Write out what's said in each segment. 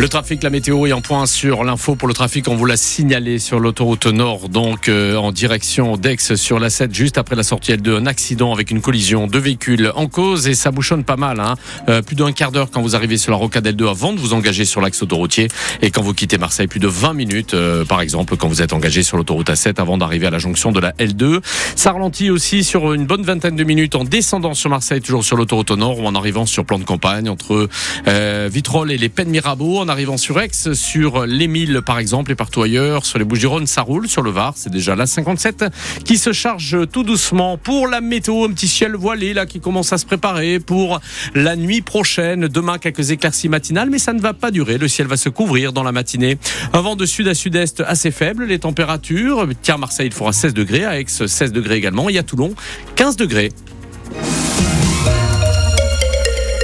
Le trafic, la météo est en point sur l'info pour le trafic. On vous l'a signalé sur l'autoroute Nord, donc euh, en direction d'Aix sur la 7, juste après la sortie L2. Un accident avec une collision de véhicules en cause et ça bouchonne pas mal. Hein. Euh, plus d'un quart d'heure quand vous arrivez sur la rocade L2 avant de vous engager sur l'axe autoroutier et quand vous quittez Marseille, plus de 20 minutes, euh, par exemple, quand vous êtes engagé sur l'autoroute A7 avant d'arriver à la jonction de la L2. Ça ralentit aussi sur une bonne vingtaine de minutes en descendant sur Marseille, toujours sur l'autoroute Nord ou en arrivant sur plan de campagne entre euh, Vitrolles et les Pennes Mirabeau en arrivant sur Aix, sur l'Émile par exemple et partout ailleurs, sur les Bouches-du-Rhône, ça roule, sur le Var, c'est déjà la 57 qui se charge tout doucement pour la météo, un petit ciel voilé là qui commence à se préparer pour la nuit prochaine. Demain quelques éclaircies matinales, mais ça ne va pas durer. Le ciel va se couvrir dans la matinée. Un vent de sud à sud-est assez faible. Les températures, tiens Marseille il fera 16 degrés, à Aix 16 degrés également, et à Toulon 15 degrés.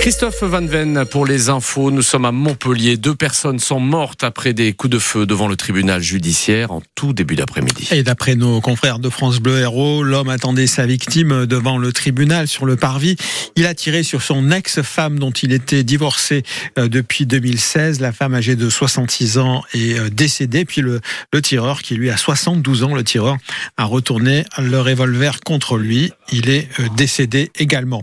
Christophe Van Ven pour les infos. Nous sommes à Montpellier. Deux personnes sont mortes après des coups de feu devant le tribunal judiciaire en tout début d'après-midi. Et d'après nos confrères de France Bleu Héros, l'homme attendait sa victime devant le tribunal sur le parvis. Il a tiré sur son ex-femme dont il était divorcé euh, depuis 2016. La femme âgée de 66 ans est euh, décédée. Puis le, le tireur, qui lui a 72 ans, le tireur, a retourné le revolver contre lui. Il est euh, décédé également.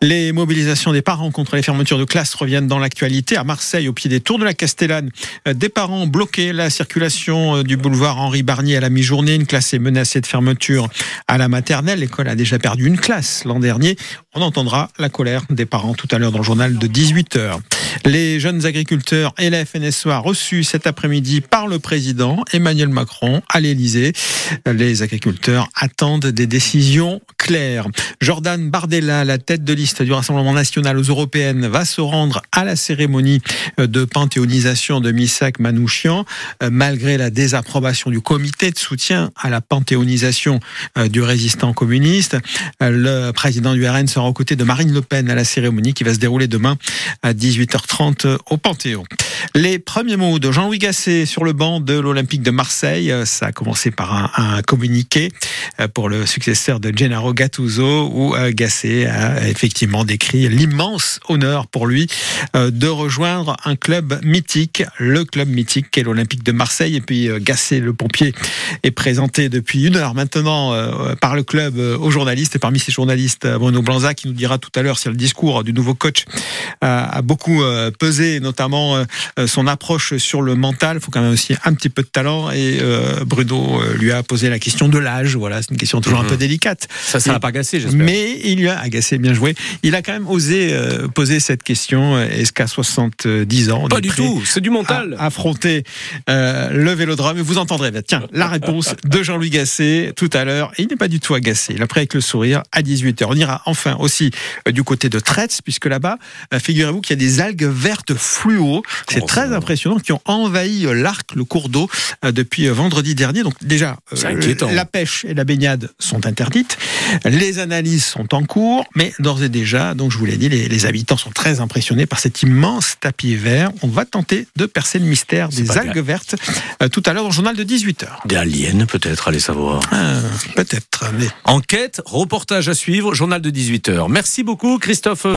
Les mobilisations des parents contre les fermetures de classes reviennent dans l'actualité. À Marseille, au pied des tours de la Castellane, euh, des parents bloqué la circulation euh, du boulevard Henri Barnier à la mi-journée. Une classe est menacée de fermeture à la maternelle. L'école a déjà perdu une classe l'an dernier. On entendra la colère des parents tout à l'heure dans le journal de 18h. Les jeunes agriculteurs et la FNSEA reçus cet après-midi par le président Emmanuel Macron à l'Elysée. Les agriculteurs attendent des décisions claires. Jordan Bardella, la tête de liste du Rassemblement national aux va se rendre à la cérémonie de panthéonisation de Misak Manouchian, malgré la désapprobation du comité de soutien à la panthéonisation du résistant communiste. Le président du RN sera aux côtés de Marine Le Pen à la cérémonie qui va se dérouler demain à 18h30 au Panthéon. Les premiers mots de Jean-Louis Gasset sur le banc de l'Olympique de Marseille, ça a commencé par un, un communiqué pour le successeur de Gennaro Gattuso où Gasset a effectivement décrit l'immense honneur pour lui de rejoindre un club mythique, le club mythique qu'est l'Olympique de Marseille. Et puis Gasset, le pompier, est présenté depuis une heure maintenant par le club aux journalistes. Et parmi ces journalistes, Bruno Blanza qui nous dira tout à l'heure si le discours du nouveau coach a beaucoup pesé, notamment son approche sur le mental. Il faut quand même aussi un petit peu de talent. Et euh, Bruno lui a posé la question de l'âge. Voilà, c'est une question toujours un peu délicate. Ça, ça Et- n'a pas agacé, j'espère. Mais il lui a agacé, bien joué. Il a quand même osé euh, poser cette question. Est-ce qu'à 70 ans, on Pas du tout, c'est du mental. affronter euh, le vélodrome? Et vous entendrez, tiens, la réponse de Jean-Louis Gasset tout à l'heure. Il n'est pas du tout agacé. Il a pris avec le sourire à 18h. On ira enfin aussi euh, du côté de Tretz, puisque là-bas, euh, figurez-vous qu'il y a des algues vertes fluo. C'est Oh, très impressionnant, qui ont envahi l'arc, le cours d'eau, depuis vendredi dernier. Donc déjà, la pêche et la baignade sont interdites. Les analyses sont en cours, mais d'ores et déjà, donc je vous l'ai dit, les, les habitants sont très impressionnés par cet immense tapis vert. On va tenter de percer le mystère des algues vertes euh, tout à l'heure dans le journal de 18h. Des aliens, peut-être, allez savoir. Peut-être, mais Enquête, reportage à suivre, journal de 18h. Merci beaucoup, Christophe.